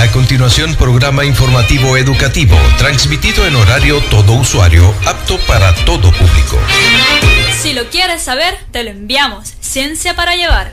A continuación, programa informativo educativo, transmitido en horario todo usuario, apto para todo público. Si lo quieres saber, te lo enviamos. Ciencia para llevar.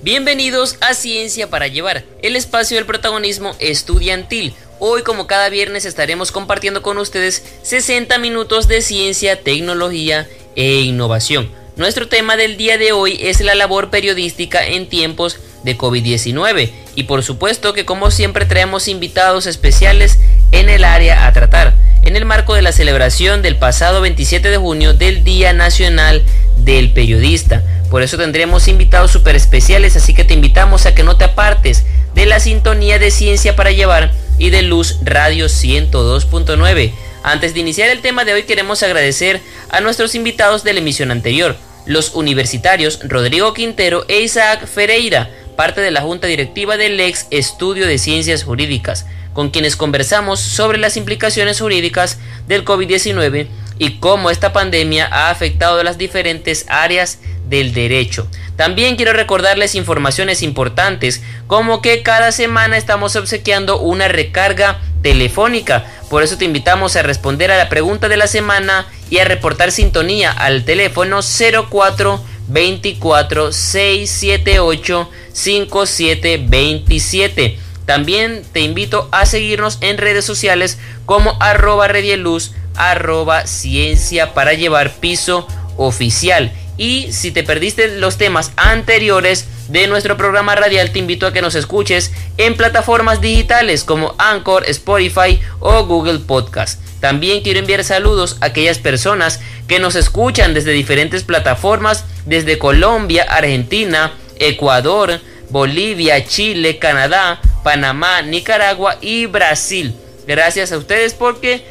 Bienvenidos a Ciencia para Llevar, el espacio del protagonismo estudiantil. Hoy, como cada viernes, estaremos compartiendo con ustedes 60 minutos de ciencia, tecnología e innovación. Nuestro tema del día de hoy es la labor periodística en tiempos de COVID-19 y por supuesto que como siempre traemos invitados especiales en el área a tratar, en el marco de la celebración del pasado 27 de junio del Día Nacional del Periodista. Por eso tendremos invitados súper especiales, así que te invitamos a que no te apartes de la sintonía de Ciencia para Llevar y de Luz Radio 102.9. Antes de iniciar el tema de hoy queremos agradecer a nuestros invitados de la emisión anterior, los universitarios Rodrigo Quintero e Isaac Ferreira, parte de la Junta Directiva del ex Estudio de Ciencias Jurídicas, con quienes conversamos sobre las implicaciones jurídicas del COVID-19 y cómo esta pandemia ha afectado las diferentes áreas del derecho. También quiero recordarles informaciones importantes como que cada semana estamos obsequiando una recarga telefónica. Por eso te invitamos a responder a la pregunta de la semana y a reportar sintonía al teléfono 04 24 678 5727. También te invito a seguirnos en redes sociales como arroba redieluz, arroba ciencia para llevar piso oficial. Y si te perdiste los temas anteriores de nuestro programa radial, te invito a que nos escuches en plataformas digitales como Anchor, Spotify o Google Podcast. También quiero enviar saludos a aquellas personas que nos escuchan desde diferentes plataformas, desde Colombia, Argentina, Ecuador, Bolivia, Chile, Canadá, Panamá, Nicaragua y Brasil. Gracias a ustedes porque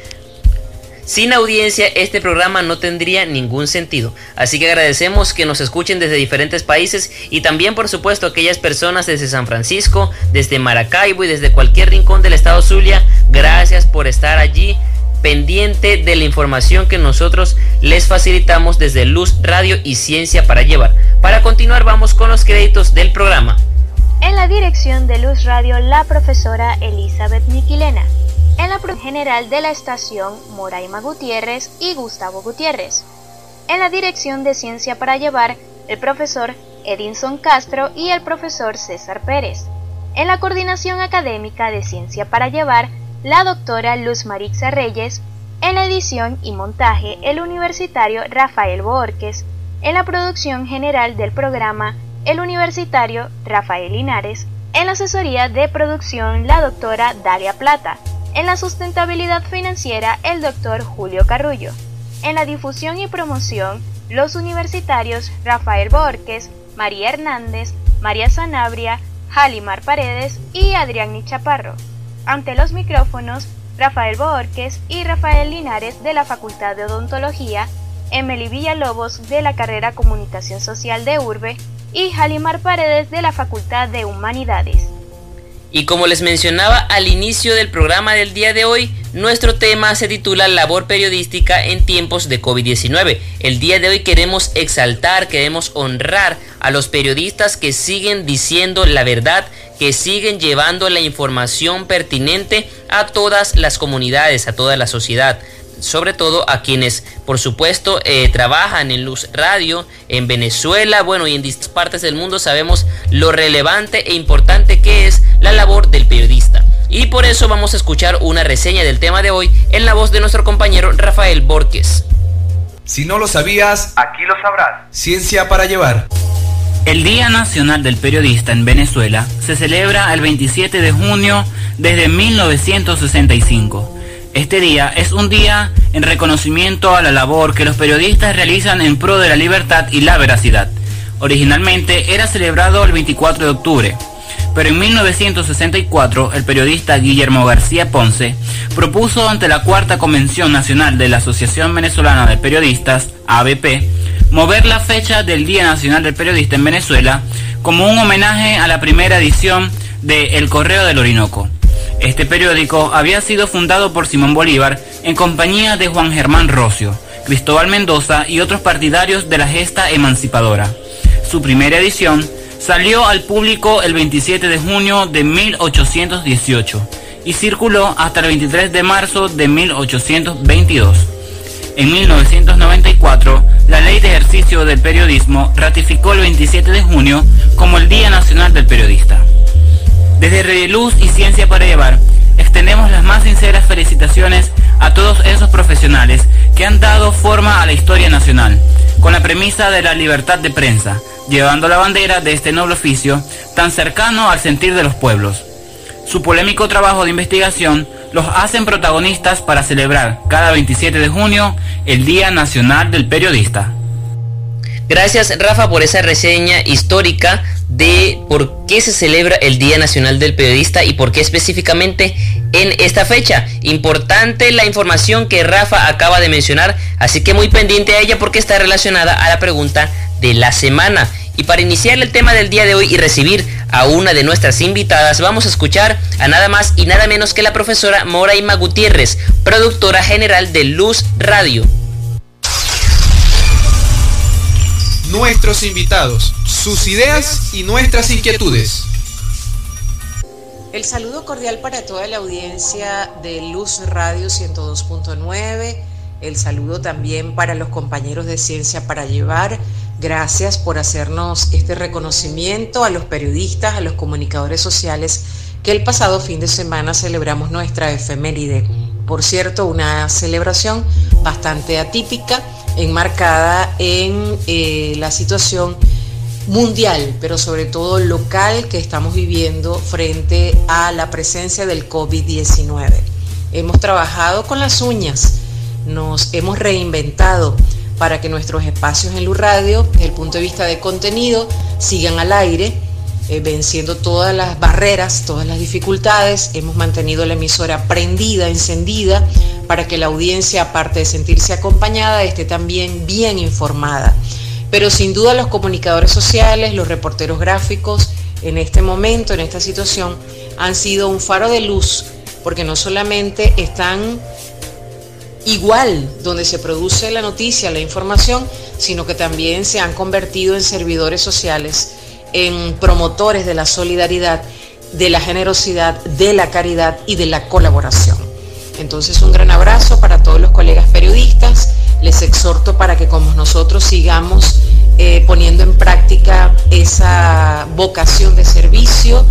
sin audiencia este programa no tendría ningún sentido. Así que agradecemos que nos escuchen desde diferentes países y también por supuesto aquellas personas desde San Francisco, desde Maracaibo y desde cualquier rincón del estado Zulia. Gracias por estar allí pendiente de la información que nosotros les facilitamos desde Luz Radio y Ciencia para Llevar. Para continuar vamos con los créditos del programa. En la dirección de Luz Radio, la profesora Elizabeth Miquilena. En la general de la estación, Moraima Gutiérrez y Gustavo Gutiérrez. En la dirección de Ciencia para Llevar, el profesor Edinson Castro y el profesor César Pérez. En la coordinación académica de Ciencia para Llevar, la doctora Luz Marixa Reyes, en la edición y montaje el universitario Rafael Borques, en la producción general del programa el universitario Rafael Linares, en la asesoría de producción la doctora Dalia Plata, en la sustentabilidad financiera el doctor Julio Carrullo, en la difusión y promoción los universitarios Rafael Borques, María Hernández, María Sanabria, Jalimar Paredes y Adrián Chaparro. Ante los micrófonos, Rafael Borges y Rafael Linares de la Facultad de Odontología, Emily Villalobos de la carrera Comunicación Social de Urbe y Jalimar Paredes de la Facultad de Humanidades. Y como les mencionaba al inicio del programa del día de hoy, nuestro tema se titula Labor periodística en tiempos de COVID-19. El día de hoy queremos exaltar, queremos honrar a los periodistas que siguen diciendo la verdad, que siguen llevando la información pertinente a todas las comunidades, a toda la sociedad sobre todo a quienes, por supuesto, eh, trabajan en Luz Radio, en Venezuela, bueno, y en distintas partes del mundo sabemos lo relevante e importante que es la labor del periodista. Y por eso vamos a escuchar una reseña del tema de hoy en la voz de nuestro compañero Rafael Borges. Si no lo sabías, aquí lo sabrás. Ciencia para llevar. El Día Nacional del Periodista en Venezuela se celebra el 27 de junio desde 1965. Este día es un día en reconocimiento a la labor que los periodistas realizan en pro de la libertad y la veracidad. Originalmente era celebrado el 24 de octubre, pero en 1964 el periodista Guillermo García Ponce propuso ante la Cuarta Convención Nacional de la Asociación Venezolana de Periodistas, ABP, mover la fecha del Día Nacional del Periodista en Venezuela como un homenaje a la primera edición de El Correo del Orinoco. Este periódico había sido fundado por Simón Bolívar en compañía de Juan Germán Rocio, Cristóbal Mendoza y otros partidarios de la gesta emancipadora. Su primera edición Salió al público el 27 de junio de 1818 y circuló hasta el 23 de marzo de 1822. En 1994, la Ley de Ejercicio del Periodismo ratificó el 27 de junio como el Día Nacional del Periodista. Desde Luz y Ciencia para Llevar, extendemos las más sinceras felicitaciones a todos esos profesionales que han dado forma a la historia nacional, con la premisa de la libertad de prensa, llevando la bandera de este noble oficio tan cercano al sentir de los pueblos. Su polémico trabajo de investigación los hacen protagonistas para celebrar cada 27 de junio el Día Nacional del Periodista. Gracias Rafa por esa reseña histórica de por qué se celebra el Día Nacional del Periodista y por qué específicamente en esta fecha. Importante la información que Rafa acaba de mencionar, así que muy pendiente a ella porque está relacionada a la pregunta de la semana. Y para iniciar el tema del día de hoy y recibir a una de nuestras invitadas, vamos a escuchar a nada más y nada menos que la profesora Moraima Gutiérrez, productora general de Luz Radio. Nuestros invitados, sus ideas y nuestras inquietudes. El saludo cordial para toda la audiencia de Luz Radio 102.9. El saludo también para los compañeros de Ciencia para Llevar Gracias por hacernos este reconocimiento a los periodistas, a los comunicadores sociales, que el pasado fin de semana celebramos nuestra efeméride. Por cierto, una celebración bastante atípica, enmarcada en eh, la situación mundial, pero sobre todo local que estamos viviendo frente a la presencia del COVID-19. Hemos trabajado con las uñas, nos hemos reinventado para que nuestros espacios en Luz Radio, desde el punto de vista de contenido, sigan al aire, eh, venciendo todas las barreras, todas las dificultades. Hemos mantenido la emisora prendida, encendida, para que la audiencia, aparte de sentirse acompañada, esté también bien informada. Pero sin duda los comunicadores sociales, los reporteros gráficos, en este momento, en esta situación, han sido un faro de luz, porque no solamente están igual donde se produce la noticia, la información, sino que también se han convertido en servidores sociales, en promotores de la solidaridad, de la generosidad, de la caridad y de la colaboración. Entonces un gran abrazo para todos los colegas periodistas, les exhorto para que como nosotros sigamos eh, poniendo en práctica esa vocación de servicio,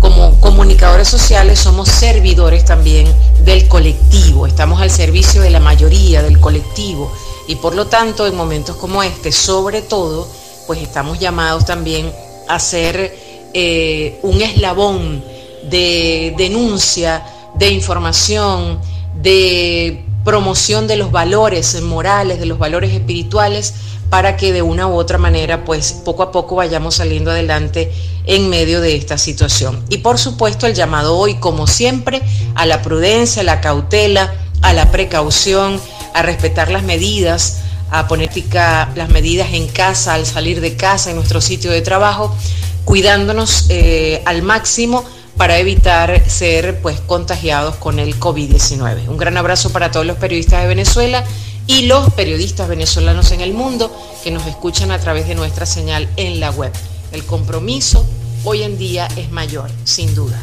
como comunicadores sociales somos servidores también del colectivo, estamos al servicio de la mayoría del colectivo. Y por lo tanto en momentos como este, sobre todo, pues estamos llamados también a ser eh, un eslabón de denuncia, de información, de promoción de los valores morales, de los valores espirituales, para que de una u otra manera, pues poco a poco vayamos saliendo adelante en medio de esta situación. Y por supuesto el llamado hoy, como siempre, a la prudencia, a la cautela, a la precaución, a respetar las medidas, a poner las medidas en casa, al salir de casa, en nuestro sitio de trabajo, cuidándonos eh, al máximo para evitar ser pues contagiados con el COVID-19. Un gran abrazo para todos los periodistas de Venezuela y los periodistas venezolanos en el mundo que nos escuchan a través de nuestra señal en la web. El compromiso hoy en día es mayor, sin duda.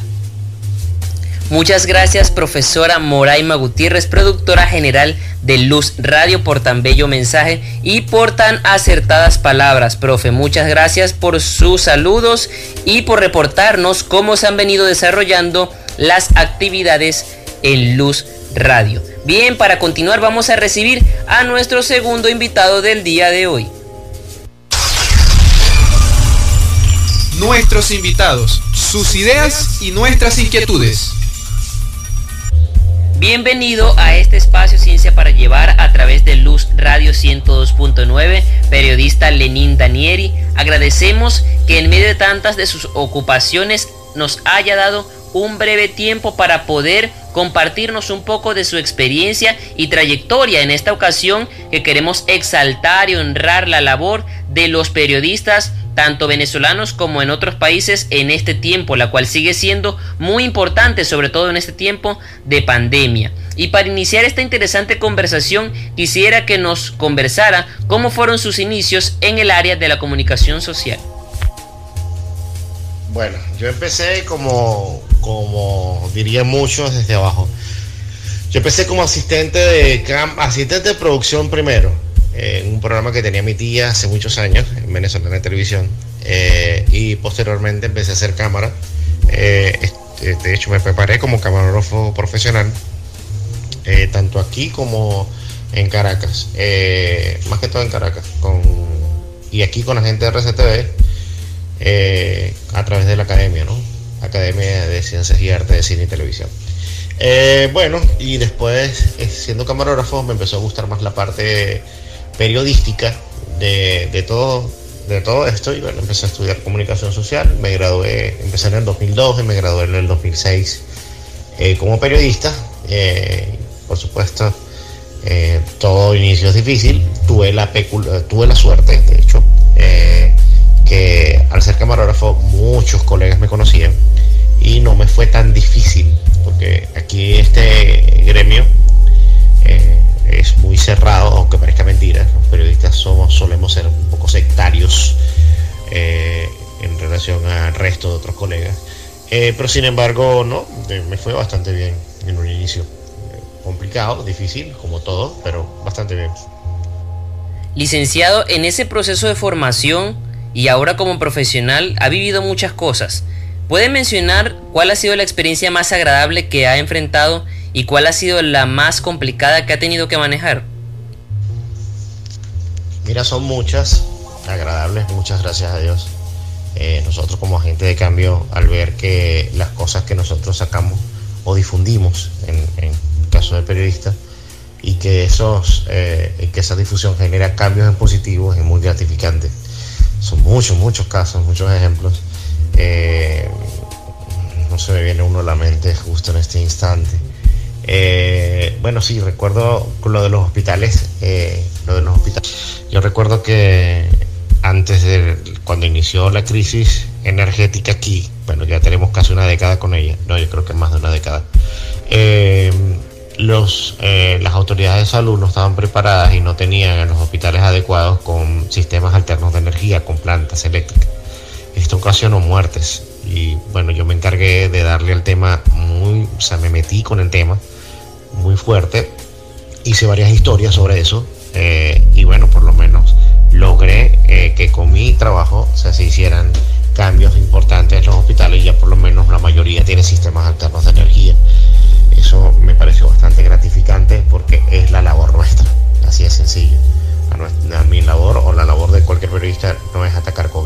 Muchas gracias, profesora Moraima Gutiérrez, productora general de Luz Radio, por tan bello mensaje y por tan acertadas palabras, profe. Muchas gracias por sus saludos y por reportarnos cómo se han venido desarrollando las actividades en Luz Radio. Bien, para continuar vamos a recibir a nuestro segundo invitado del día de hoy. Nuestros invitados, sus ideas y nuestras inquietudes. Bienvenido a este espacio Ciencia para Llevar a través de Luz Radio 102.9, periodista Lenín Danieri. Agradecemos que en medio de tantas de sus ocupaciones nos haya dado un breve tiempo para poder compartirnos un poco de su experiencia y trayectoria en esta ocasión que queremos exaltar y honrar la labor de los periodistas tanto venezolanos como en otros países en este tiempo, la cual sigue siendo muy importante, sobre todo en este tiempo de pandemia. Y para iniciar esta interesante conversación, quisiera que nos conversara cómo fueron sus inicios en el área de la comunicación social. Bueno, yo empecé como, como diría muchos desde abajo. Yo empecé como asistente de asistente de producción primero, en un programa que tenía mi tía hace muchos años en Venezuela en televisión. Eh, y posteriormente empecé a hacer cámara. Eh, de hecho, me preparé como camarógrafo profesional, eh, tanto aquí como en Caracas, más que todo en Caracas, con, y aquí con la gente de RCTV a través de la academia, ¿no? Academia de Ciencias y Arte de Cine y Televisión. bueno, y después, siendo camarógrafo, me empezó a gustar más la parte periodística de, de todo de todo esto y bueno, empecé a estudiar comunicación social, me gradué, empecé en el 2002 y me gradué en el 2006 eh, como periodista. Eh, por supuesto, eh, todo inicio es difícil, tuve la, tuve la suerte, de hecho, que al ser camarógrafo muchos colegas me conocían y no me fue tan difícil, porque aquí este gremio es muy cerrado, aunque parezca mentira. Los periodistas somos, solemos ser un poco sectarios eh, en relación al resto de otros colegas. Eh, pero sin embargo, no, me fue bastante bien en un inicio. complicado, difícil, como todo, pero bastante bien. Licenciado, en ese proceso de formación y ahora como profesional ha vivido muchas cosas. ¿Puede mencionar cuál ha sido la experiencia más agradable que ha enfrentado ¿Y cuál ha sido la más complicada que ha tenido que manejar? Mira, son muchas, agradables, muchas gracias a Dios. Eh, nosotros como agente de cambio, al ver que las cosas que nosotros sacamos o difundimos, en, caso de periodista, y que, esos, eh, que esa difusión genera cambios en positivos es muy gratificante. Son muchos, muchos casos, muchos ejemplos. Eh, no se me viene uno a la mente justo en este instante. Eh, bueno, sí, recuerdo lo de los hospitales. Eh, lo de los hospitales. Yo recuerdo que antes de cuando inició la crisis energética aquí, bueno, ya tenemos casi una década con ella, no, yo creo que más de una década. Eh, los, las autoridades de salud no estaban preparadas y no tenían en los hospitales adecuados con sistemas alternos de energía, con plantas eléctricas. Esto ocasionó muertes y bueno, yo me encargué de darle al tema muy, o sea, me metí con el tema muy fuerte. Hice varias historias sobre eso eh, y bueno, por lo menos logré eh, que con mi trabajo se hicieran cambios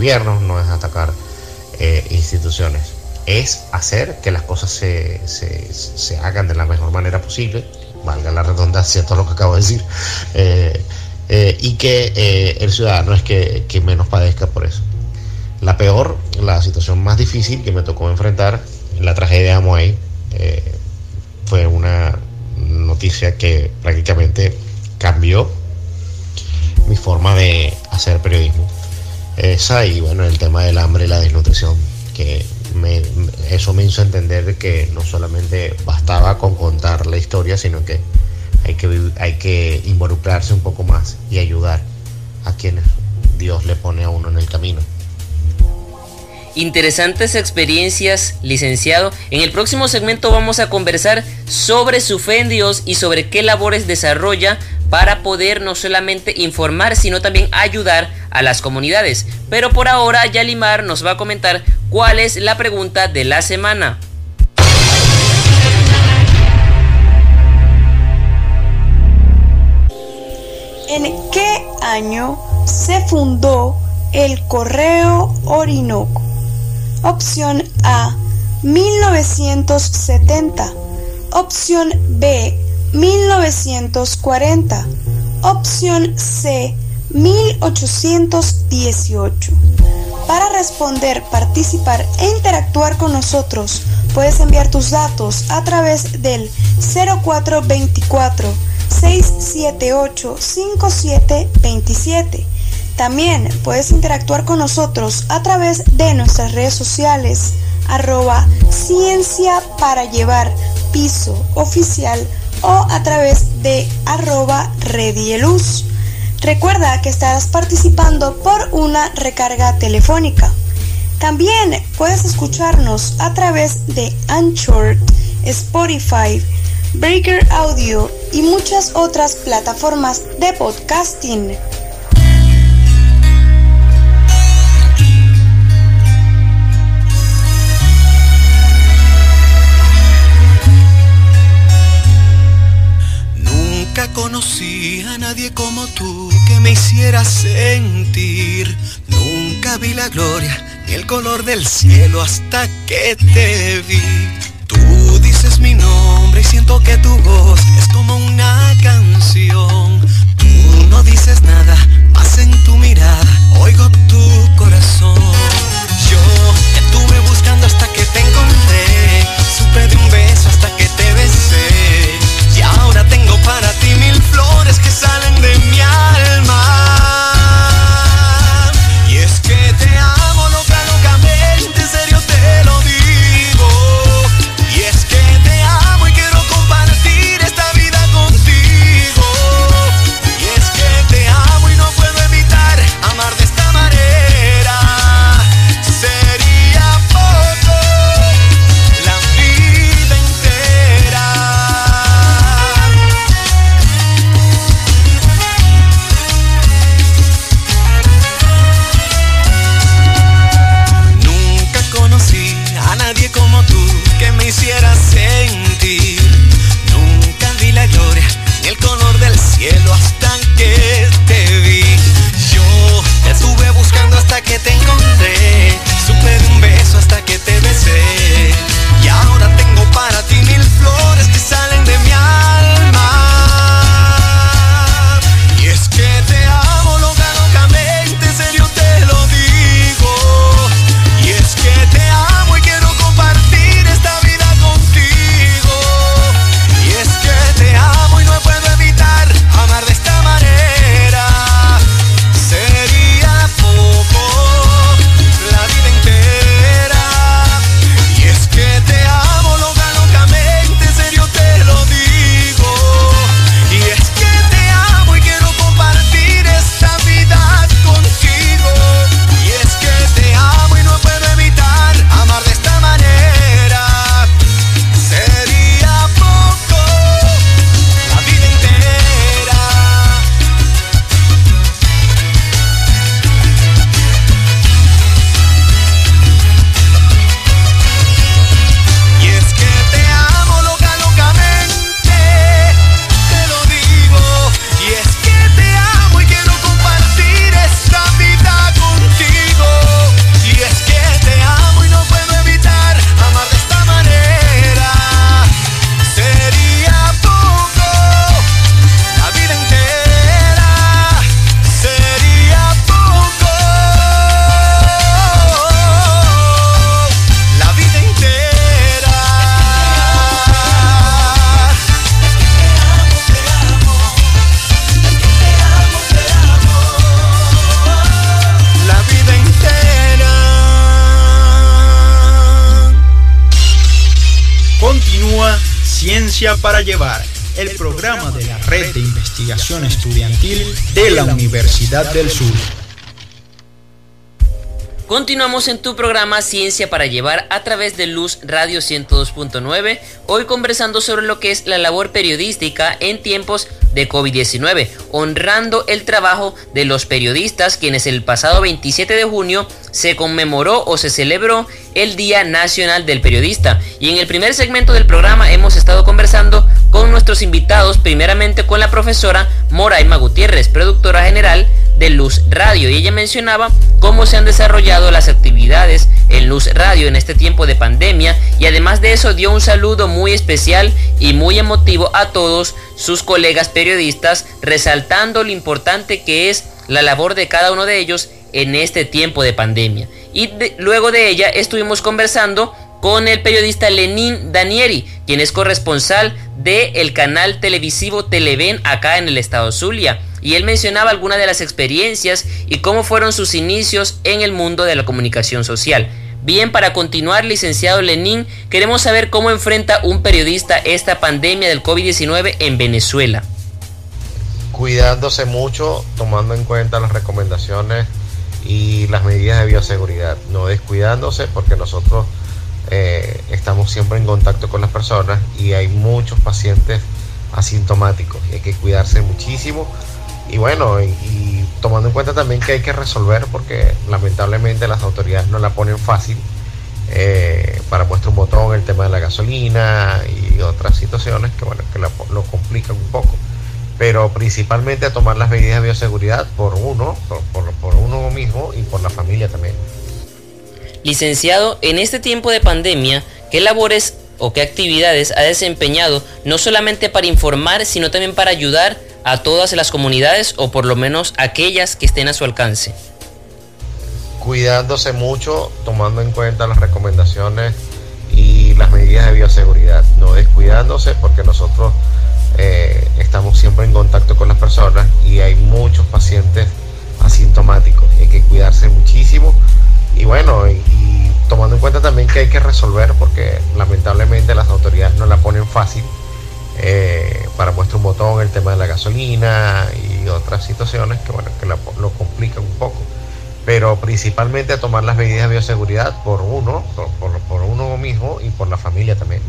gobiernos, no es atacar eh, instituciones es hacer que las cosas se, se, hagan de la mejor manera posible, valga la redundancia todo lo que acabo de decir, eh, eh, y que eh, el ciudadano es que, que, menos padezca por eso. La peor, la situación más difícil que me tocó enfrentar, la tragedia de Amoy, fue una noticia que prácticamente cambió mi forma de hacer periodismo. Esa y bueno, el tema del hambre y la desnutrición, que eso me hizo entender que no solamente bastaba con contar la historia, sino que hay que, hay que involucrarse un poco más y ayudar a quienes Dios le pone a uno en el camino. Interesantes experiencias, licenciado. En el próximo segmento vamos a conversar sobre su fe en Dios y sobre qué labores desarrolla para poder no solamente informar, sino también ayudar a las comunidades. Pero por ahora, Yalimar nos va a comentar cuál es la pregunta de la semana. ¿En qué año se fundó el Correo Orinoco? Opción A, 1970. Opción B, 1940. Opción C, 1818. Para responder, participar e interactuar con nosotros, puedes enviar tus datos a través del 0424 678 5727. También puedes interactuar con nosotros a través de nuestras redes sociales arroba ciencia para llevar piso oficial o a través de arroba redieluz. Recuerda que estarás participando por una recarga telefónica. También puedes escucharnos a través de Anchor, Spotify, Breaker Audio y muchas otras plataformas de podcasting. Conocí a nadie como tú que me hiciera sentir. Nunca vi la gloria el color del cielo hasta que te vi. Tú dices mi nombre y siento que tu voz es como una canción. Tú no dices nada, más en tu mirada oigo tu corazón. Yo estuve buscando hasta que te encontré. Supe de un beso hasta para ti mil flores que salen de mi alma. Para Llevar, el programa de la Red de Investigación Estudiantil de la Universidad del Sur. Continuamos en tu programa Ciencia para Llevar a través de Luz Radio 102.9, hoy conversando sobre lo que es la labor periodística en tiempos de COVID-19, honrando el trabajo de los periodistas quienes el pasado 27 de junio se conmemoró o se celebró el Día Nacional del Periodista. Y en el primer segmento del programa hemos estado conversando con nuestros invitados, primeramente con la profesora Moraima Gutiérrez, productora general de Luz Radio. Y ella mencionaba cómo se han desarrollado las actividades en Luz Radio en este tiempo de pandemia y además de eso dio un saludo muy especial y muy emotivo a todos sus colegas periodistas, resaltando lo importante que es la labor de cada uno de ellos en este tiempo de pandemia. Y luego de ella estuvimos conversando con el periodista Lenín Danieri, quien es corresponsal del el canal televisivo Televen acá en el estado Zulia. Y él mencionaba algunas de las experiencias y cómo fueron sus inicios en el mundo de la comunicación social. Bien, para continuar, licenciado Lenín, queremos saber cómo enfrenta un periodista esta pandemia del COVID-19 en Venezuela. Cuidándose mucho, tomando en cuenta las recomendaciones y las medidas de bioseguridad, no descuidándose porque nosotros eh, estamos siempre en contacto con las personas y hay muchos pacientes asintomáticos y hay que cuidarse muchísimo. Y bueno, y, tomando en cuenta también que hay que resolver porque lamentablemente las autoridades no la ponen fácil eh, para muestra un botón el tema de la gasolina y otras situaciones que bueno que lo complican un poco. Pero principalmente a tomar las medidas de bioseguridad por uno por, por uno mismo y por la familia también licenciado en este tiempo de pandemia qué labores o qué actividades ha desempeñado no solamente para informar sino también para ayudar a todas las comunidades o por lo menos aquellas que estén a su alcance? Cuidándose mucho, tomando en cuenta las recomendaciones y las medidas de bioseguridad, no descuidándose porque nosotros eh, estamos siempre en contacto con las personas y hay muchos pacientes asintomáticos y hay que cuidarse muchísimo y bueno, y, y tomando en cuenta también que hay que resolver porque lamentablemente las autoridades no la ponen fácil eh, para muestra un botón el tema de la gasolina y otras situaciones que bueno que lo complican un poco. Pero principalmente a tomar las medidas de bioseguridad por uno por, por uno mismo y por la familia también.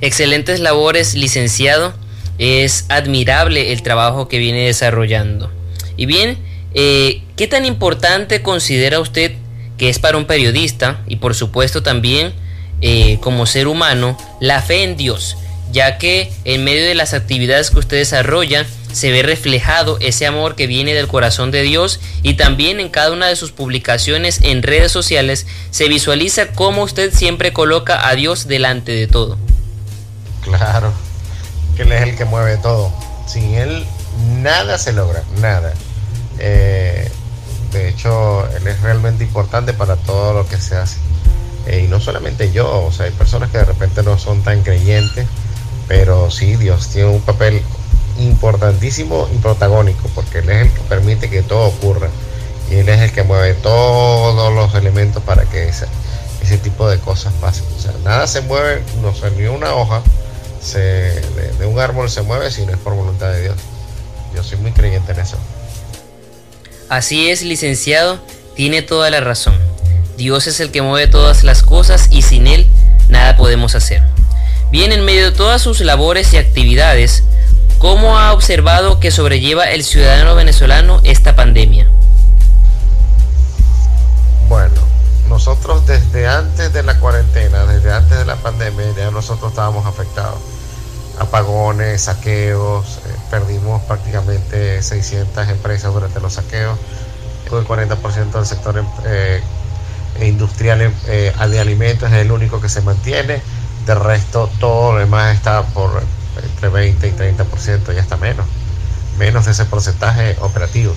Excelentes labores licenciado. Es admirable el trabajo que viene desarrollando. Y bien eh, qué tan importante considera usted que es para un periodista y por supuesto también eh, como ser humano la fe en Dios ya que en medio de las actividades que usted desarrolla se ve reflejado ese amor que viene del corazón de Dios y también en cada una de sus publicaciones en redes sociales se visualiza cómo usted siempre coloca a Dios delante de todo. Claro, que Él es el que mueve todo. Sin Él nada se logra, nada. Eh, de hecho, Él es realmente importante para todo lo que se hace. Eh, y no solamente yo, o sea, hay personas que de repente no son tan creyentes pero sí, Dios tiene un papel importantísimo y protagónico, porque Él es el que permite que todo ocurra. Y Él es el que mueve todos los elementos para que ese, ese tipo de cosas pasen. O sea, nada se mueve, no se ni una hoja se, de, un árbol se mueve si no es por voluntad de Dios. Yo soy muy creyente en eso. Así es, licenciado, tiene toda la razón. Dios es el que mueve todas las cosas y sin Él nada podemos hacer. Bien, en medio de todas sus labores y actividades, ¿cómo ha observado que sobrelleva el ciudadano venezolano esta pandemia? Bueno, nosotros desde antes de la cuarentena, desde antes de la pandemia, ya nosotros estábamos afectados. Apagones, saqueos, eh, perdimos prácticamente 600 empresas durante los saqueos. El 40% del sector eh, industrial eh, de alimentos es el único que se mantiene de resto, todo lo demás está por entre 20 y 30%, ya está menos. Menos de ese porcentaje operativo.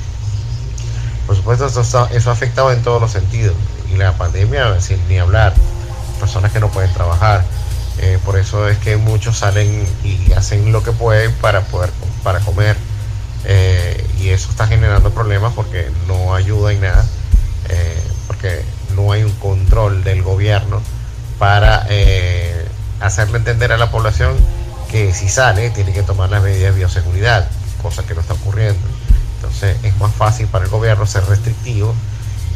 Por supuesto, eso, eso ha afectado en todos los sentidos. Y la pandemia, sin ni hablar, personas que no pueden trabajar. Eh, por eso es que muchos salen y hacen lo que pueden para poder para comer. Eh, y eso está generando problemas porque no ayuda en nada. Eh, porque no hay un control del gobierno para hacerle entender a la población que si sale tiene que tomar las medidas de bioseguridad, cosa que no está ocurriendo. Entonces es más fácil para el gobierno ser restrictivo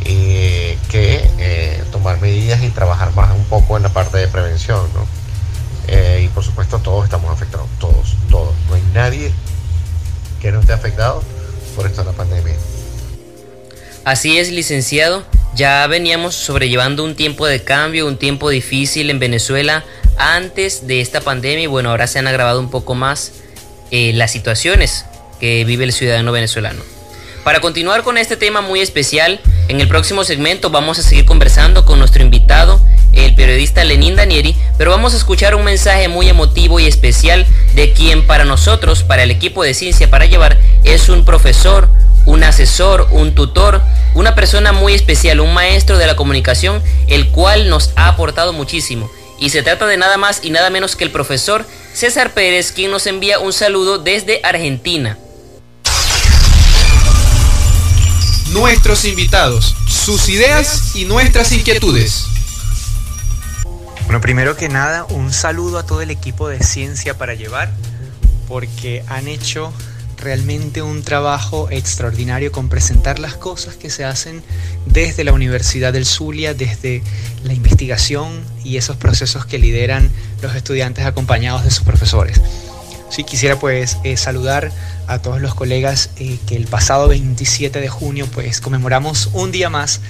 que tomar medidas y trabajar más un poco en la parte de prevención. ¿no? Eh, y por supuesto todos estamos afectados, todos, todos. No hay nadie que no esté afectado por la pandemia. Así es, licenciado. Ya veníamos sobrellevando un tiempo de cambio, un tiempo difícil en Venezuela antes de esta pandemia y bueno, ahora se han agravado un poco más eh, las situaciones que vive el ciudadano venezolano. Para continuar con este tema muy especial, en el próximo segmento vamos a seguir conversando con nuestro invitado, el periodista Lenín Danieri, pero vamos a escuchar un mensaje muy emotivo y especial de quien para nosotros, para el equipo de Ciencia para Llevar, es un profesor, un asesor, un tutor, una persona muy especial, un maestro de la comunicación, el cual nos ha aportado muchísimo y se trata de nada más y nada menos que el profesor César Pérez, quien nos envía un saludo desde Argentina. Nuestros invitados, sus ideas y nuestras inquietudes. Bueno, primero que nada, un saludo a todo el equipo de Ciencia para Llevar, porque han hecho realmente un trabajo extraordinario con presentar las cosas que se hacen desde la Universidad del Zulia, desde la investigación y esos procesos que lideran los estudiantes acompañados de sus profesores. Sí, quisiera pues eh, saludar a todos los colegas eh, que el pasado 27 de junio pues conmemoramos un día más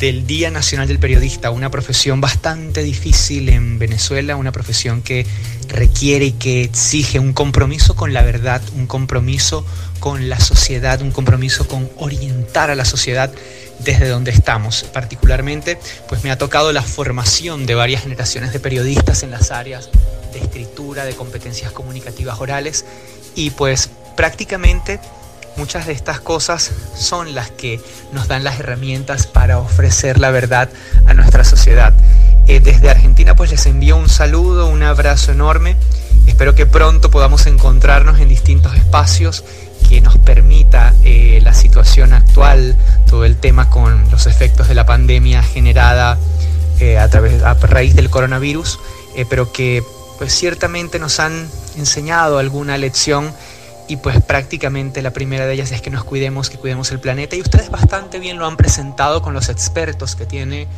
del Día Nacional del Periodista, una profesión bastante difícil en Venezuela, una profesión que requiere y que exige un compromiso con la verdad, un compromiso con la sociedad, un compromiso con orientar a la sociedad desde donde estamos. Particularmente, pues me ha tocado la formación de varias generaciones de periodistas en las áreas de escritura, de competencias comunicativas orales y pues prácticamente muchas de estas cosas son las que nos dan las herramientas para ofrecer la verdad a nuestra sociedad. Eh, desde Argentina pues les envío un saludo, un abrazo enorme. Espero que pronto podamos encontrarnos en distintos espacios que nos permita eh, la situación actual, todo el tema con los efectos de la pandemia generada eh, a, través, a raíz del coronavirus, pero que pues ciertamente nos han enseñado alguna lección y pues prácticamente la primera de ellas es que nos cuidemos, que cuidemos el planeta y ustedes bastante bien lo han presentado con los expertos que tiene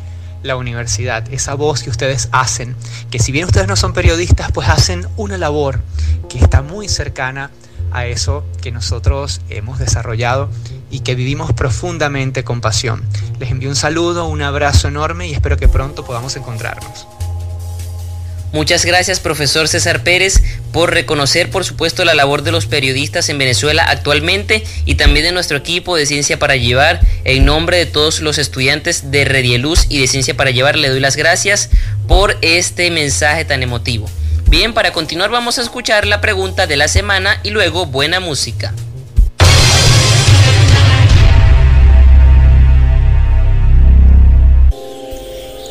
la universidad, esa voz que ustedes hacen, que si bien ustedes no son periodistas, pues hacen una labor que está muy cercana a eso que nosotros hemos desarrollado y que vivimos profundamente con pasión. Les envío un saludo, un abrazo enorme y espero que pronto podamos encontrarnos. Muchas gracias, profesor César Pérez, por reconocer, por supuesto, la labor de los periodistas en Venezuela actualmente y también de nuestro equipo de Ciencia para Llevar. En nombre de todos los estudiantes de Redieluz y de Ciencia para Llevar, le doy las gracias por este mensaje tan emotivo. Bien, para continuar vamos a escuchar la pregunta de la semana y luego buena música.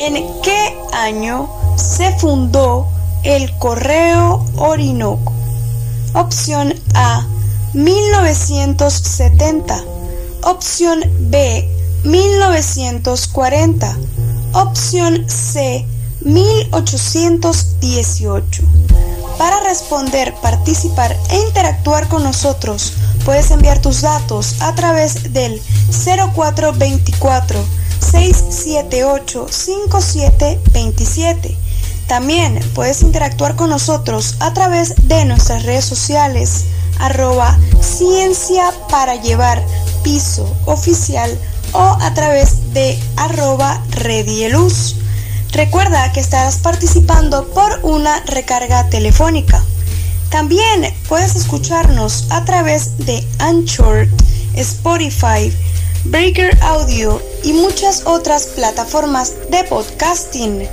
¿En qué año se fundó el Correo Orinoco? Opción A, 1970. Opción B, 1940. Opción C, 1818. Para responder, participar e interactuar con nosotros, puedes enviar tus datos a través del 0424 678 5727 también puedes interactuar con nosotros a través de nuestras redes sociales, arroba ciencia para llevar piso oficial o a través de arroba redieluz. Recuerda que estarás participando por una recarga telefónica. También puedes escucharnos a través de Anchor, Spotify, Breaker Audio y muchas otras plataformas de podcasting.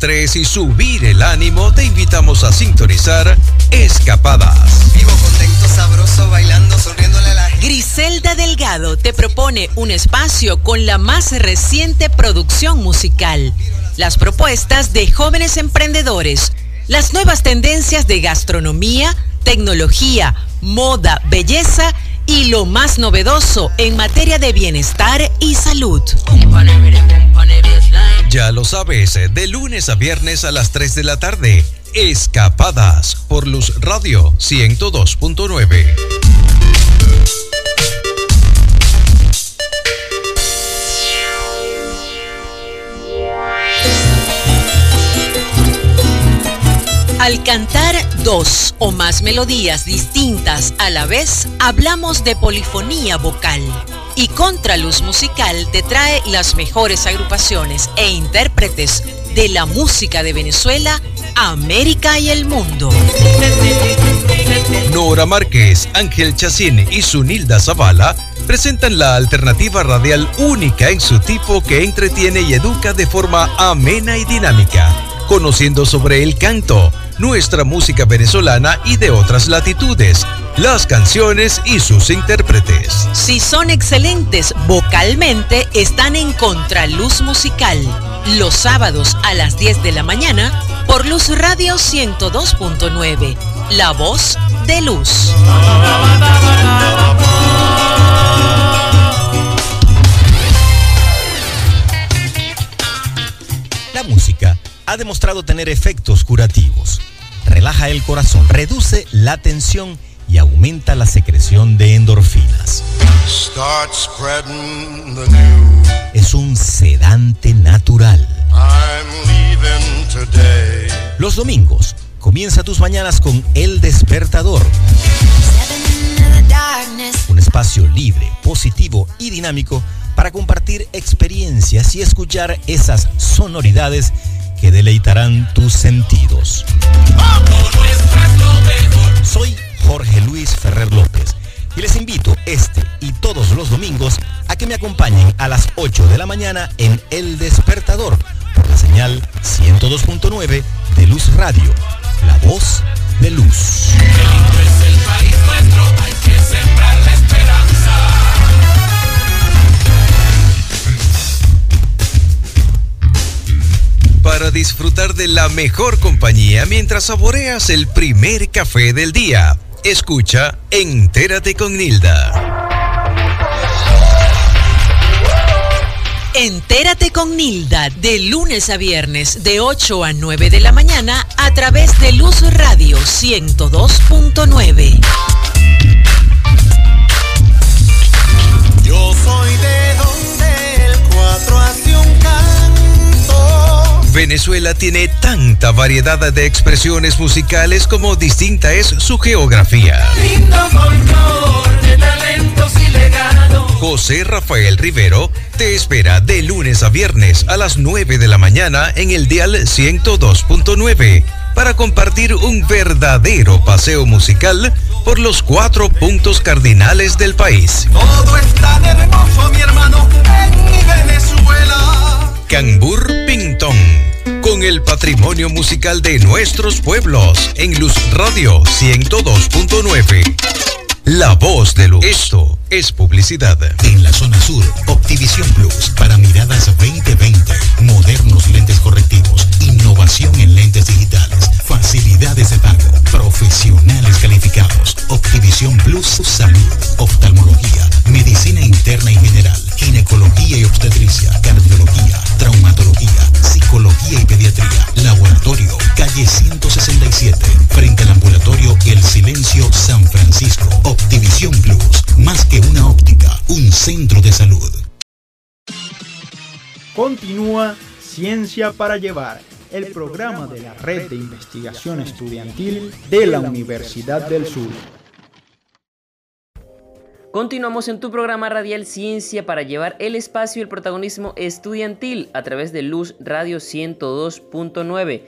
Estrés y subir el ánimo, te invitamos a sintonizar Escapadas. Vivo contento, sabroso, bailando, sonriéndole a la Griselda Delgado te propone un espacio con la más reciente producción musical, las propuestas de jóvenes emprendedores, las nuevas tendencias de gastronomía, tecnología, moda, belleza y lo más novedoso en materia de bienestar y salud. Ya lo sabes, de lunes a viernes a las 3 de la tarde. Escapadas por Luz Radio 102.9. Al cantar dos o más melodías distintas a la vez, hablamos de polifonía vocal. Y Contraluz Musical te trae las mejores agrupaciones e intérpretes de la música de Venezuela, América y el mundo. Nora Márquez, Ángel Chacín y Sunilda Zavala presentan la alternativa radial única en su tipo que entretiene y educa de forma amena y dinámica, conociendo sobre el canto, nuestra música venezolana y de otras latitudes, las canciones y sus intérpretes. Si son excelentes vocalmente, están en Contraluz Musical, los sábados a las 10 de la mañana por Luz Radio 102.9, La Voz de Luz. Ha demostrado tener efectos curativos. Relaja el corazón, reduce la tensión y aumenta la secreción de endorfinas. Es un sedante natural. Los domingos, comienza tus mañanas con El Despertador. Un espacio libre, positivo y dinámico para compartir experiencias y escuchar esas sonoridades que deleitarán tus sentidos. Soy Jorge Luis Ferrer López y les invito este y todos los domingos a que me acompañen a las 8 de la mañana en El Despertador por la señal 102.9 de Luz Radio, la voz de luz. Para disfrutar de la mejor compañía mientras saboreas el primer café del día, escucha Entérate con Nilda. Entérate con Nilda de lunes a viernes de 8 a 9 de la mañana a través de Luz Radio 102.9. Venezuela tiene tanta variedad de expresiones musicales como distinta es su geografía. Lindo folclor de talentos y legados. José Rafael Rivero te espera de lunes a viernes a las 9 de la mañana en el dial 102.9 para compartir un verdadero paseo musical por los cuatro puntos cardinales del país. Todo es tan hermoso, mi hermano, en mi Venezuela. Cambur Pintón, con el patrimonio musical de nuestros pueblos en Luz Radio 102.9. La voz de luz. Esto es publicidad. En la zona sur, Optivisión Plus para miradas 2020. Modernos lentes correctivos, innovación en lentes digitales, facilidades de pago, profesionales calificados. Optivisión Plus Salud, oftalmología, medicina interna y general, ginecología y obstetricia, traumatología, psicología y pediatría, laboratorio, calle 167, frente al ambulatorio El Silencio San Francisco. Optivisión Plus, más que una óptica, un centro de salud. Continúa Ciencia para Llevar, el programa de la Red de Investigación Estudiantil de la Universidad del Sur. Continuamos en tu programa radial Ciencia para llevar el espacio y el protagonismo estudiantil a través de Luz Radio 102.9.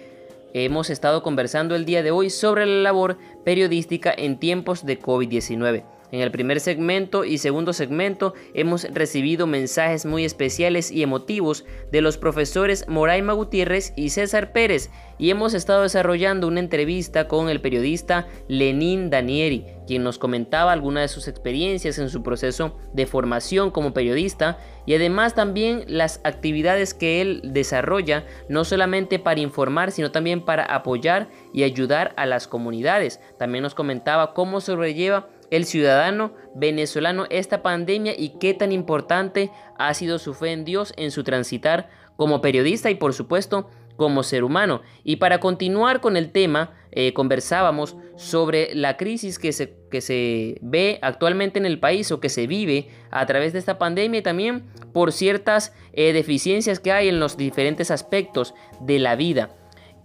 hemos estado conversando el día de hoy sobre la labor periodística en tiempos de COVID-19. En el primer segmento y segundo segmento hemos recibido mensajes muy especiales y emotivos de los profesores Moraima Gutiérrez y César Pérez y hemos estado desarrollando una entrevista con el periodista Lenín Danieri, quien nos comentaba algunas de sus experiencias en su proceso de formación como periodista y además también las actividades que él desarrolla no solamente para informar sino también para apoyar y ayudar a las comunidades. También nos comentaba cómo sobrelleva el ciudadano venezolano esta pandemia y qué tan importante ha sido su fe en Dios en su transitar como periodista y por supuesto como ser humano. Y para continuar con el tema, eh, conversábamos sobre la crisis que se, que se ve actualmente en el país o que se vive a través de esta pandemia y también por ciertas eh, deficiencias que hay en los diferentes aspectos de la vida.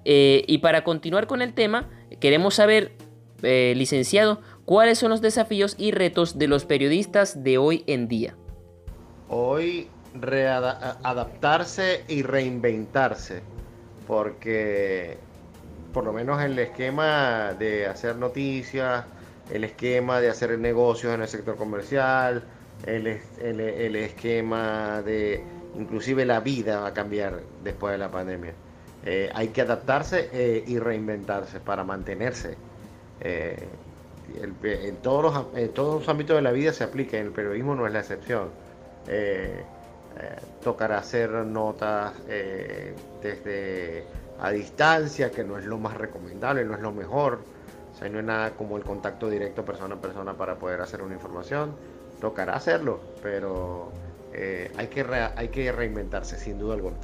Eh, y para continuar con el tema, queremos saber, licenciado, ¿Cuáles son los desafíos y retos de los periodistas de hoy en día? Hoy adaptarse y reinventarse, porque por lo menos el esquema de hacer noticias, el esquema de hacer negocios en el sector comercial, el, esquema de inclusive la vida va a cambiar después de la pandemia. Eh, hay que adaptarse eh, y reinventarse para mantenerse. Eh, en, todos los, los ámbitos de la vida se aplica, en el periodismo no es la excepción. Eh, eh, tocará hacer notas eh, desde a distancia, que no es lo más recomendable, no es lo mejor. O sea, no es nada como el contacto directo persona a persona para poder hacer una información. Tocará hacerlo, pero hay, que hay que reinventarse, sin duda alguna.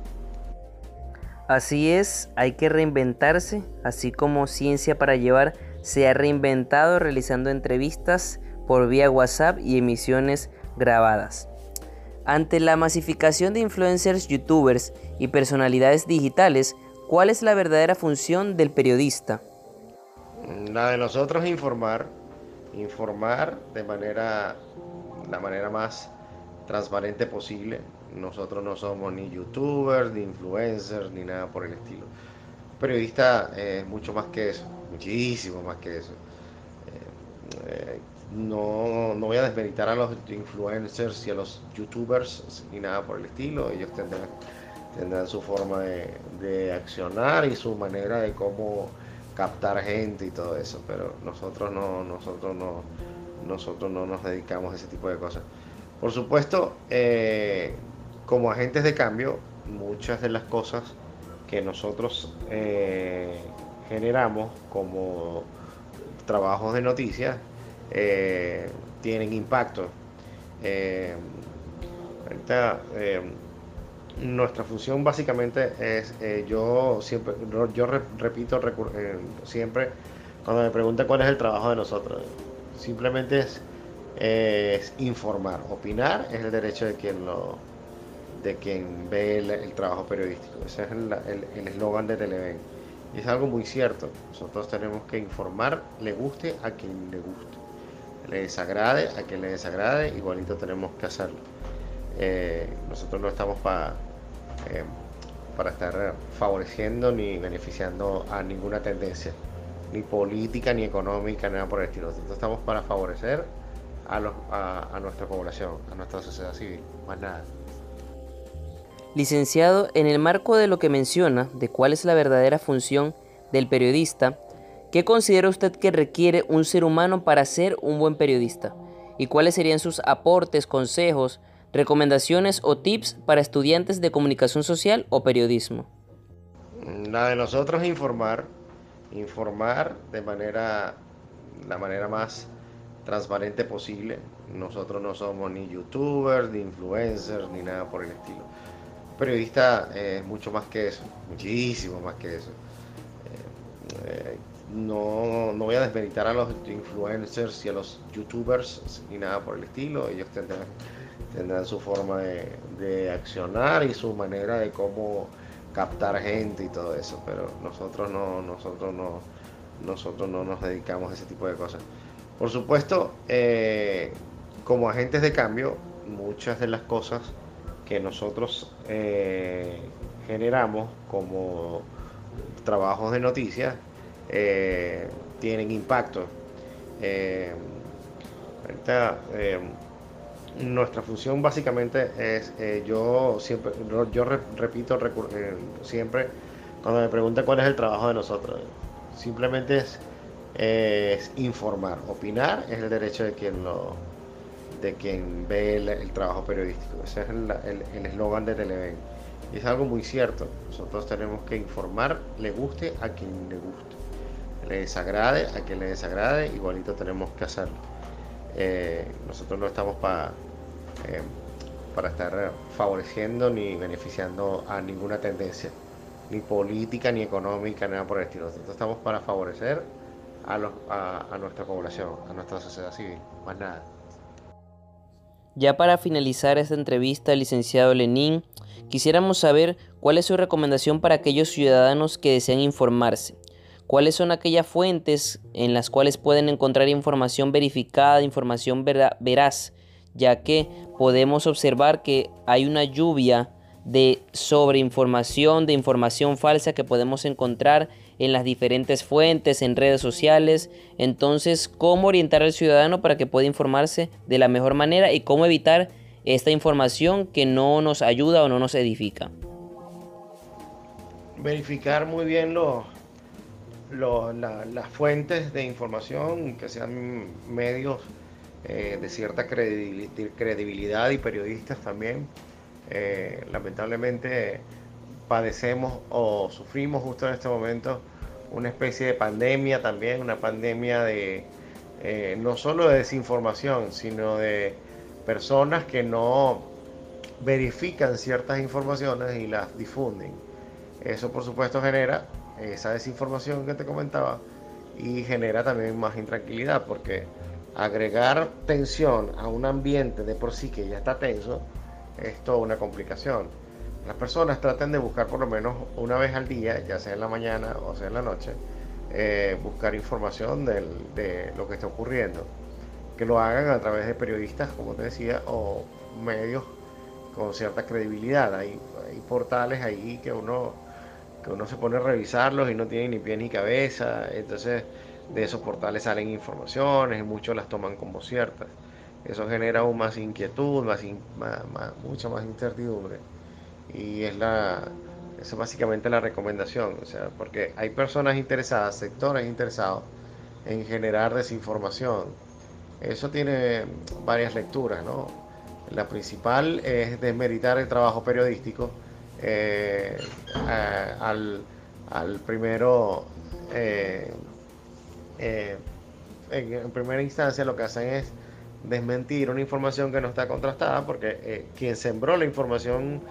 Así es, hay que reinventarse, así como ciencia para llevar se ha reinventado realizando entrevistas por vía WhatsApp y emisiones grabadas. Ante la masificación de influencers, youtubers y personalidades digitales, ¿cuál es la verdadera función del periodista? La de nosotros informar, informar de manera, la manera más transparente posible. Nosotros no somos ni youtubers, ni influencers, ni nada por el estilo. Periodista es mucho más que eso muchísimo más que eso. Eh, eh, no, no, voy a desmeritar a los influencers y a los youtubers ni nada por el estilo, ellos tendrán, tendrán su forma de, accionar y su manera de cómo captar gente y todo eso, pero nosotros no, nosotros no, nosotros no nos dedicamos a ese tipo de cosas. Por supuesto, eh, como agentes de cambio, muchas de las cosas que nosotros generamos como trabajos de noticias eh, tienen impacto. Eh, eh, nuestra función básicamente es, yo siempre, yo repito siempre cuando me preguntan cuál es el trabajo de nosotros, simplemente es, informar, opinar es el derecho de quien lo de quien ve el, trabajo periodístico. Ese es el eslogan de Televen. Y es algo muy cierto. Nosotros tenemos que informar, le guste a quien le guste. Le desagrade a quien le desagrade, igualito tenemos que hacerlo. Eh, nosotros no estamos para eh, para estar favoreciendo ni beneficiando a ninguna tendencia, ni política, ni económica, nada por el estilo. Nosotros estamos para favorecer a, los, a nuestra población, a nuestra sociedad civil, más nada. Licenciado, en el marco de lo que menciona, de cuál es la verdadera función del periodista, ¿qué considera usted que requiere un ser humano para ser un buen periodista? ¿Y cuáles serían sus aportes, consejos, recomendaciones o tips para estudiantes de comunicación social o periodismo? La de nosotros informar, informar de manera, la manera más transparente posible. Nosotros no somos ni youtubers, ni influencers, ni nada por el estilo periodista es mucho más que eso, muchísimo más que eso. Eh, eh, no, no, voy a desmeritar a los influencers y a los youtubers ni nada por el estilo, ellos tendrán, tendrán su forma de, accionar y su manera de cómo captar gente y todo eso, pero nosotros no, nosotros no, nosotros no nos dedicamos a ese tipo de cosas. Por supuesto, eh, como agentes de cambio, muchas de las cosas que nosotros eh, generamos como trabajos de noticias eh, tienen impacto. Eh, nuestra función básicamente es, yo siempre, yo repito siempre cuando me preguntan cuál es el trabajo de nosotros, simplemente es, informar, opinar es el derecho de quien lo de quien ve el, trabajo periodístico. Ese es el eslogan de Televen. Y es algo muy cierto. Nosotros tenemos que informar, le guste a quien le guste. Le desagrade a quien le desagrade, igualito tenemos que hacerlo. Eh, nosotros no estamos para eh, para estar favoreciendo ni beneficiando a ninguna tendencia, ni política, ni económica, nada por el estilo. Nosotros estamos para favorecer a, a nuestra población, a nuestra sociedad civil, más nada. Ya para finalizar esta entrevista, licenciado Lenín, quisiéramos saber cuál es su recomendación para aquellos ciudadanos que desean informarse. ¿Cuáles son aquellas fuentes en las cuales pueden encontrar información verificada, información veraz? Ya que podemos observar que hay una lluvia de sobreinformación, de información falsa que podemos encontrar en las diferentes fuentes, en redes sociales. Entonces, ¿cómo orientar al ciudadano para que pueda informarse de la mejor manera y cómo evitar esta información que no nos ayuda o no nos edifica? Verificar muy bien los, las fuentes de información, que sean medios eh, de cierta credibilidad y periodistas también. Eh, lamentablemente padecemos o sufrimos justo en este momento una especie de pandemia también, una pandemia de eh, no solo de desinformación, sino de personas que no verifican ciertas informaciones y las difunden. Eso por supuesto genera esa desinformación que te comentaba y genera también más intranquilidad porque agregar tensión a un ambiente de por sí que ya está tenso es toda una complicación las personas traten de buscar por lo menos una vez al día, ya sea en la mañana o sea en la noche, eh, buscar información de lo que está ocurriendo. Que lo hagan a través de periodistas, como te decía, o medios con cierta credibilidad. Hay, hay portales ahí que uno, que uno se pone a revisarlos y no tiene ni pie ni cabeza. Entonces de esos portales salen informaciones y muchos las toman como ciertas. Eso genera aún más inquietud, más, mucha más incertidumbre y es la es básicamente la recomendación, o sea, porque hay personas interesadas, sectores interesados en generar desinformación. Eso tiene varias lecturas, ¿no? La principal es desmeritar el trabajo periodístico eh, al, al, primero, eh, eh, en, primera instancia lo que hacen es desmentir una información que no está contrastada porque quien sembró la información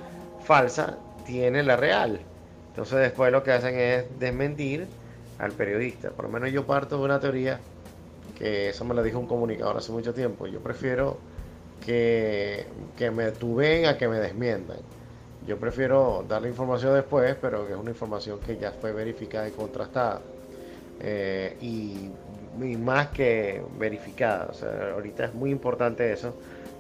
falsa tiene la real. Entonces después lo que hacen es desmentir al periodista. Por lo menos yo parto de una teoría que eso me lo dijo un comunicador hace mucho tiempo. Yo prefiero que, que me tuven a que me desmientan. Yo prefiero dar la información después, pero que es una información que ya fue verificada y contrastada. Eh, y, y, más que verificada. O sea, ahorita es muy importante eso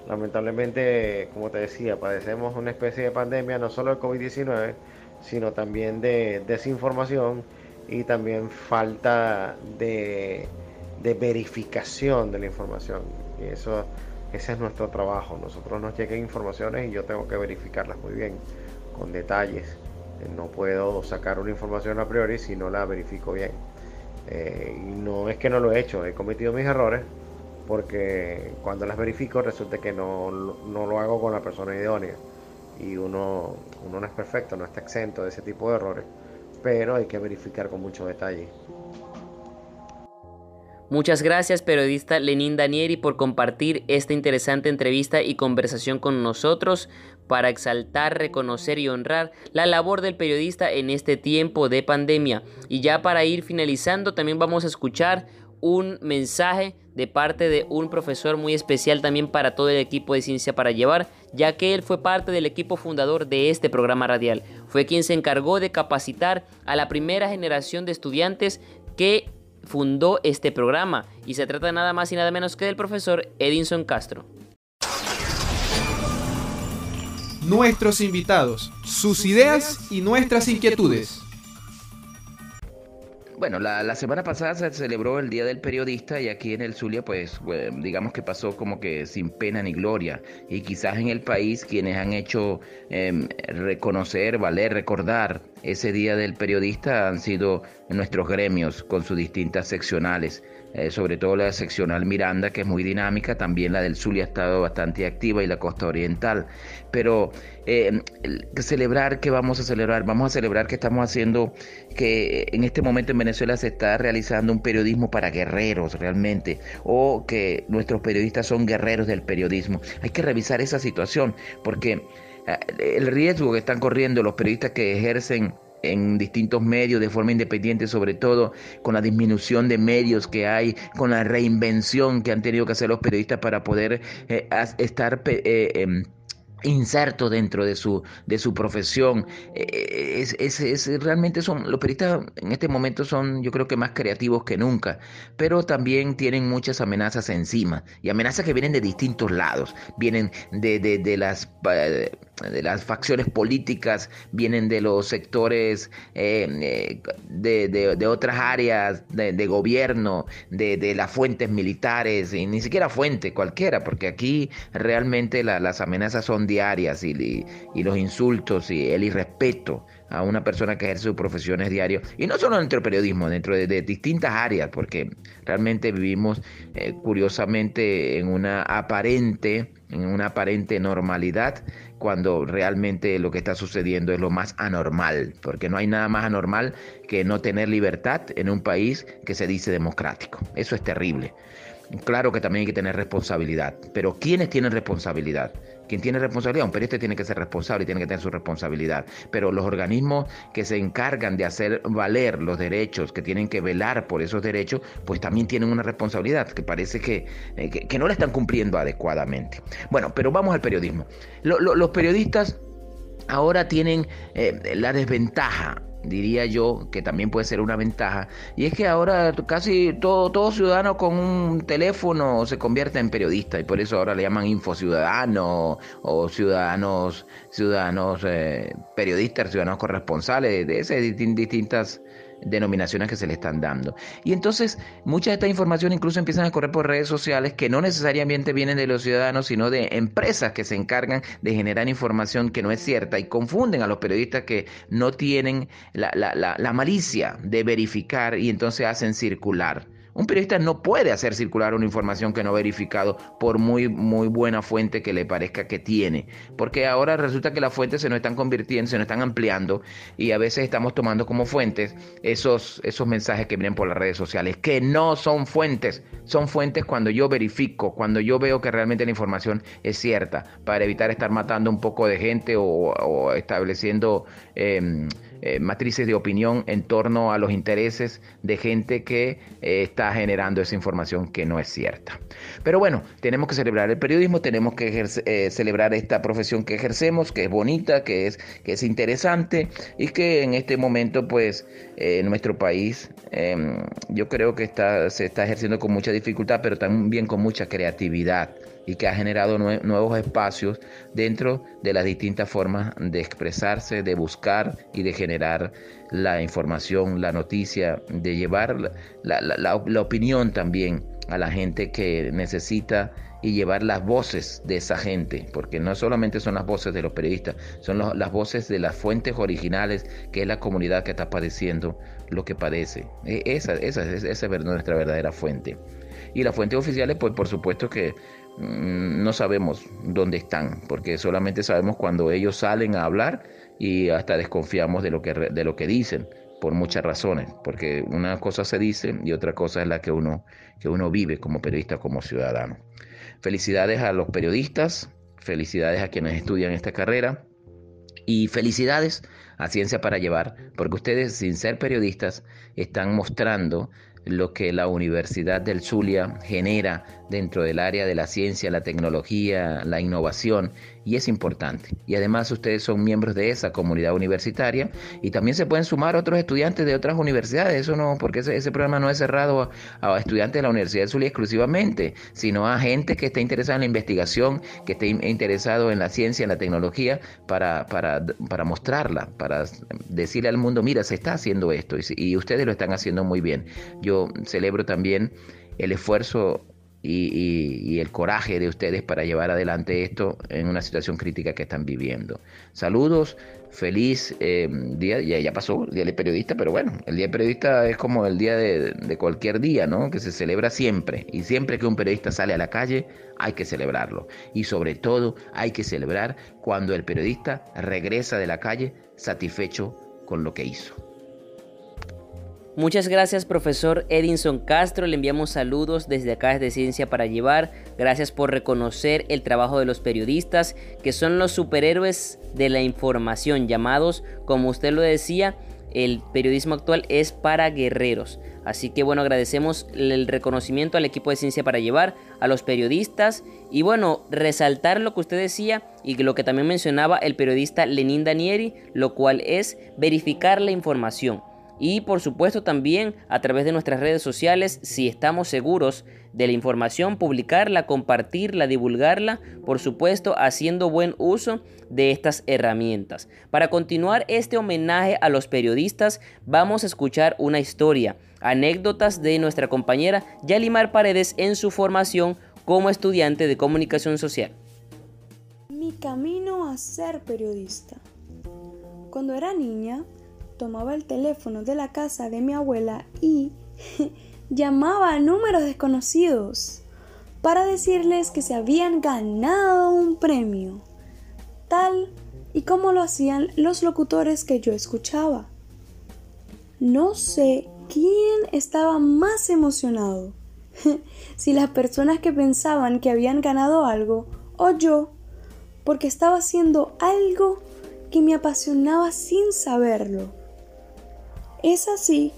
Lamentablemente, como te decía, padecemos una especie de pandemia, no solo de COVID-19, sino también de desinformación y también falta de, verificación de la información. Y eso, ese es nuestro trabajo. Nosotros nos llegan informaciones y yo tengo que verificarlas muy bien, con detalles. No puedo sacar una información a priori si no la verifico bien. Eh, no es que no lo he hecho, he cometido mis errores, porque cuando las verifico resulta que no, lo hago con la persona idónea y uno, uno no es perfecto, no está exento de ese tipo de errores, pero hay que verificar con mucho detalle. Muchas gracias periodista Lenín Danieri por compartir esta interesante entrevista y conversación con nosotros para exaltar, reconocer y honrar la labor del periodista en este tiempo de pandemia. Y ya para ir finalizando también vamos a escuchar un mensaje de parte de un profesor muy especial también para todo el equipo de Ciencia para Llevar, ya que él fue parte del equipo fundador de este programa radial. Fue quien se encargó de capacitar a la primera generación de estudiantes que fundó este programa y se trata nada más y nada menos que del profesor Edinson Castro. Nuestros invitados, sus ideas y nuestras inquietudes. Bueno, la, semana pasada se celebró el Día del Periodista y aquí en el Zulia, pues, digamos que pasó como que sin pena ni gloria. Y quizás en el país quienes han hecho em, reconocer, valer, recordar ese Día del Periodista han sido nuestros gremios con sus distintas seccionales. Eh, sobre todo la seccional Miranda, que es muy dinámica, también la del Zulia ha estado bastante activa y la costa oriental. Pero eh, celebrar, ¿qué vamos a celebrar? Vamos a celebrar que estamos haciendo, que en este momento en Venezuela se está realizando un periodismo para guerreros realmente, o que nuestros periodistas son guerreros del periodismo. Hay que revisar esa situación, porque el riesgo que están corriendo los periodistas que ejercen en distintos medios de forma independiente, sobre todo con la disminución de medios que hay, con la reinvención que han tenido que hacer los periodistas para poder eh, estar... Eh, em, dentro de su, de su profesión. Eh, es, es, realmente son, los periodistas en este momento son yo creo que más creativos que nunca, pero también tienen muchas amenazas encima y amenazas que vienen de distintos lados, vienen de, de, de las... de las facciones políticas, vienen de los sectores eh, eh, de, de, de, otras áreas de, gobierno, de, las fuentes militares, y ni siquiera fuente cualquiera, porque aquí realmente las amenazas son diarias y, los insultos y el irrespeto a una persona que ejerce sus profesiones diario y no solo dentro del periodismo, dentro de, distintas áreas, porque realmente vivimos eh, curiosamente en una aparente, en una aparente normalidad, cuando realmente lo que está sucediendo es lo más anormal, porque no hay nada más anormal que no tener libertad en un país que se dice democrático. Eso es terrible. Claro que también hay que tener responsabilidad, pero ¿quiénes tienen responsabilidad? ¿Quién tiene responsabilidad? Un periodista tiene que ser responsable y tiene que tener su responsabilidad, pero los organismos que se encargan de hacer valer los derechos, que tienen que velar por esos derechos, pues también tienen una responsabilidad que parece que, eh, que, no la están cumpliendo adecuadamente. Bueno, pero vamos al periodismo. los periodistas ahora tienen eh, la desventaja diría yo que también puede ser una ventaja. Y es que ahora casi todo, todo ciudadano con un teléfono se convierte en periodista y por eso ahora le llaman infociudadano o ciudadanos ciudadanos eh, periodistas ciudadanos corresponsales de esas distintas denominaciones que se le están dando. Y entonces mucha de esta información incluso empiezan a correr por redes sociales que no necesariamente vienen de los ciudadanos, sino de empresas que se encargan de generar información que no es cierta y confunden a los periodistas que no tienen la, la, la, la malicia de verificar y entonces hacen circular. Un periodista no puede hacer circular una información que no ha verificado por muy, muy buena fuente que le parezca que tiene. Porque ahora resulta que las fuentes se nos están convirtiendo, se nos están ampliando y a veces estamos tomando como fuentes esos, esos mensajes que vienen por las redes sociales, que no son fuentes. Son fuentes cuando yo verifico, cuando yo veo que realmente la información es cierta, para evitar estar matando un poco de gente o, estableciendo... Em, eh, matrices de opinión en torno a los intereses de gente que eh, está generando esa información que no es cierta. Pero bueno, tenemos que celebrar el periodismo, tenemos que eh, celebrar esta profesión que ejercemos, que es bonita, que es, que es interesante y que en este momento pues en nuestro país em, yo creo que está, se está ejerciendo con mucha dificultad, pero también con mucha creatividad y que ha generado nuevos espacios dentro de las distintas formas de expresarse, de buscar y de generar la información, la noticia, de llevar la, la, opinión también a la gente que necesita y llevar las voces de esa gente, porque no solamente son las voces de los periodistas, son las voces de las fuentes originales, que es la comunidad que está padeciendo lo que padece. E, esa, esa, esa es nuestra verdadera fuente. Y las fuentes oficiales, pues por supuesto que no sabemos dónde están, porque solamente sabemos cuando ellos salen a hablar y hasta desconfiamos de lo que, de lo que dicen por muchas razones, porque una cosa se dice y otra cosa es la que uno, que uno vive como periodista, como ciudadano. Felicidades a los periodistas, felicidades a quienes estudian esta carrera y felicidades a Ciencia para Llevar, porque ustedes, sin ser periodistas, están mostrando lo que la Universidad del Zulia genera dentro del área de la ciencia, la tecnología, la innovación y es importante. Y además ustedes son miembros de esa comunidad universitaria y también se pueden sumar otros estudiantes de otras universidades, eso no, porque ese, programa no es cerrado a, estudiantes de la Universidad del Zulia exclusivamente, sino a gente que esté interesada en la investigación, que esté interesado en la ciencia, en la tecnología, para, para, para mostrarla, para decirle al mundo, mira, se está haciendo esto y ustedes lo están haciendo muy bien. Yo celebro también el esfuerzo y, el coraje de ustedes para llevar adelante esto en una situación crítica que están viviendo. Saludos, feliz eh, día, ya, ya, pasó el Día del Periodista, pero bueno, el Día del Periodista es como el día de, de, cualquier día, ¿no? Que se celebra siempre. Y siempre que un periodista sale a la calle, hay que celebrarlo. Y sobre todo, hay que celebrar cuando el periodista regresa de la calle satisfecho con lo que hizo. Muchas gracias profesor Edinson Castro, le enviamos saludos desde acá desde Ciencia para Llevar, gracias por reconocer el trabajo de los periodistas que son los superhéroes de la información llamados, como usted lo decía, el periodismo actual es para guerreros. Así que bueno, agradecemos el reconocimiento al equipo de Ciencia para Llevar, a los periodistas y bueno, resaltar lo que usted decía y lo que también mencionaba el periodista Lenín Danieri, lo cual es verificar la información y por supuesto también a través de nuestras redes sociales si estamos seguros de la información, publicarla, compartirla, divulgarla, por supuesto haciendo buen uso de estas herramientas. Para continuar este homenaje a los periodistas vamos a escuchar una historia, anécdotas de nuestra compañera Yalimar Paredes en su formación como estudiante de comunicación social. Mi camino a ser periodista. Cuando era niña, tomaba el teléfono de la casa de mi abuela y llamaba a números desconocidos para decirles que se habían ganado un premio, tal y como lo hacían los locutores que yo escuchaba. No sé quién estaba más emocionado, si las personas que pensaban que habían ganado algo o yo, porque estaba haciendo algo que me apasionaba sin saberlo. Es así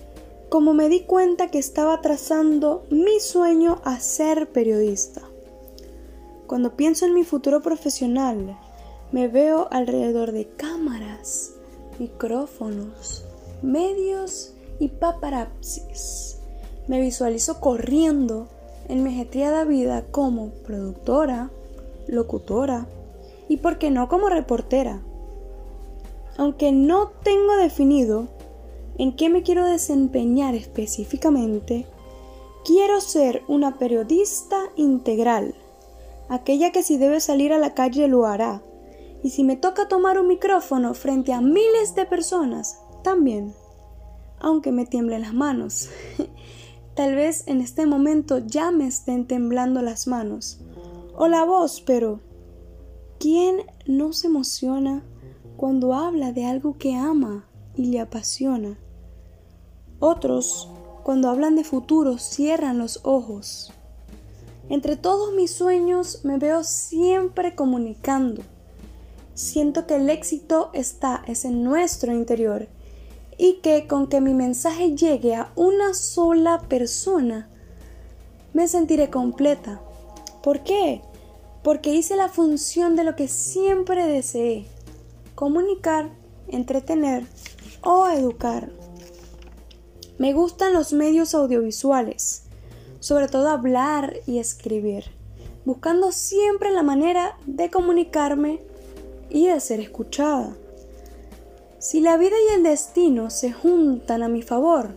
como me di cuenta que estaba trazando mi sueño a ser periodista. Cuando pienso en mi futuro profesional, me veo alrededor de cámaras, micrófonos, medios y paparazzis. Me visualizo corriendo en mi ajetreada vida como productora, locutora y, por qué no, como reportera. Aunque no tengo definido en qué me quiero desempeñar específicamente, quiero ser una periodista integral, aquella que si debe salir a la calle lo hará, y si me toca tomar un micrófono frente a miles de personas, también, aunque me tiemblen las manos. Tal vez en este momento ya me estén temblando las manos o la voz, pero ¿quién no se emociona cuando habla de algo que ama y le apasiona? Otros, cuando hablan de futuro, cierran los ojos. Entre todos mis sueños me veo siempre comunicando. Siento que el éxito está es en nuestro interior y que con que mi mensaje llegue a una sola persona, me sentiré completa. ¿Por qué? Porque hice la función de lo que siempre deseé, comunicar, entretener o educar. Me gustan los medios audiovisuales, sobre todo hablar y escribir, buscando siempre la manera de comunicarme y de ser escuchada. Si la vida y el destino se juntan a mi favor,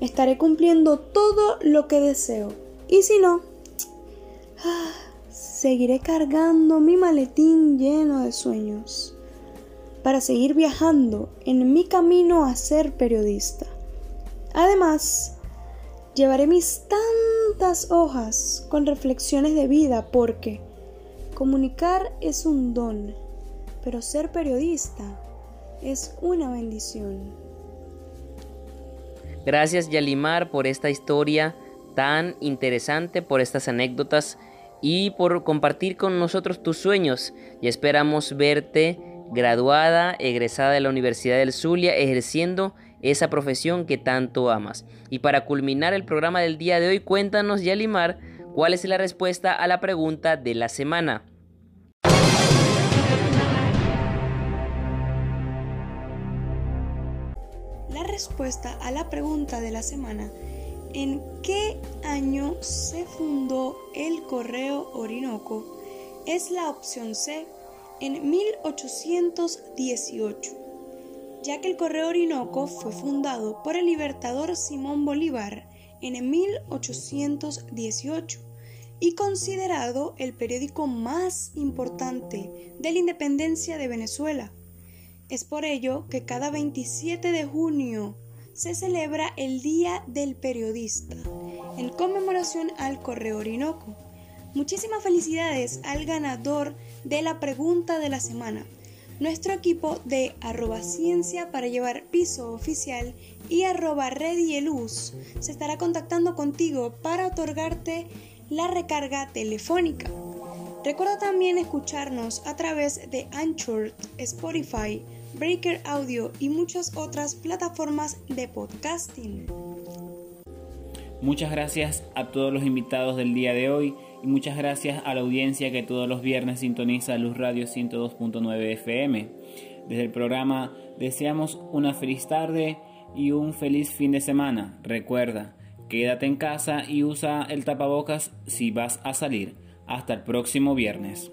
estaré cumpliendo todo lo que deseo. Y si no, ah, seguiré cargando mi maletín lleno de sueños para seguir viajando en mi camino a ser periodista. Además, llevaré mis tantas hojas con reflexiones de vida porque comunicar es un don, pero ser periodista es una bendición. Gracias Yalimar por esta historia tan interesante, por estas anécdotas y por compartir con nosotros tus sueños. Y esperamos verte graduada, egresada de la Universidad del Zulia, ejerciendo esa profesión que tanto amas. Y para culminar el programa del día de hoy, cuéntanos, Yalimar, cuál es la respuesta a la pregunta de la semana. La respuesta a la pregunta de la semana ¿En qué año se fundó el Correo Orinoco? Es la opción C, en 1818, ya que el Correo Orinoco fue fundado por el libertador Simón Bolívar en 1818 y considerado el periódico más importante de la independencia de Venezuela. Es por ello que cada 27 de junio se celebra el Día del Periodista, en conmemoración al Correo Orinoco. Muchísimas felicidades al ganador de la pregunta de la semana. Nuestro equipo de arroba ciencia para llevar piso oficial y arroba luz se estará contactando contigo para otorgarte la recarga telefónica. Recuerda también escucharnos a través de Anchor, Spotify, Breaker Audio y muchas otras plataformas de podcasting. Muchas gracias a todos los invitados del día de hoy y muchas gracias a la audiencia que todos los viernes sintoniza Luz Radio 102.9 FM. Desde el programa deseamos una feliz tarde y un feliz fin de semana. Recuerda, quédate en casa y usa el tapabocas si vas a salir. Hasta el próximo viernes.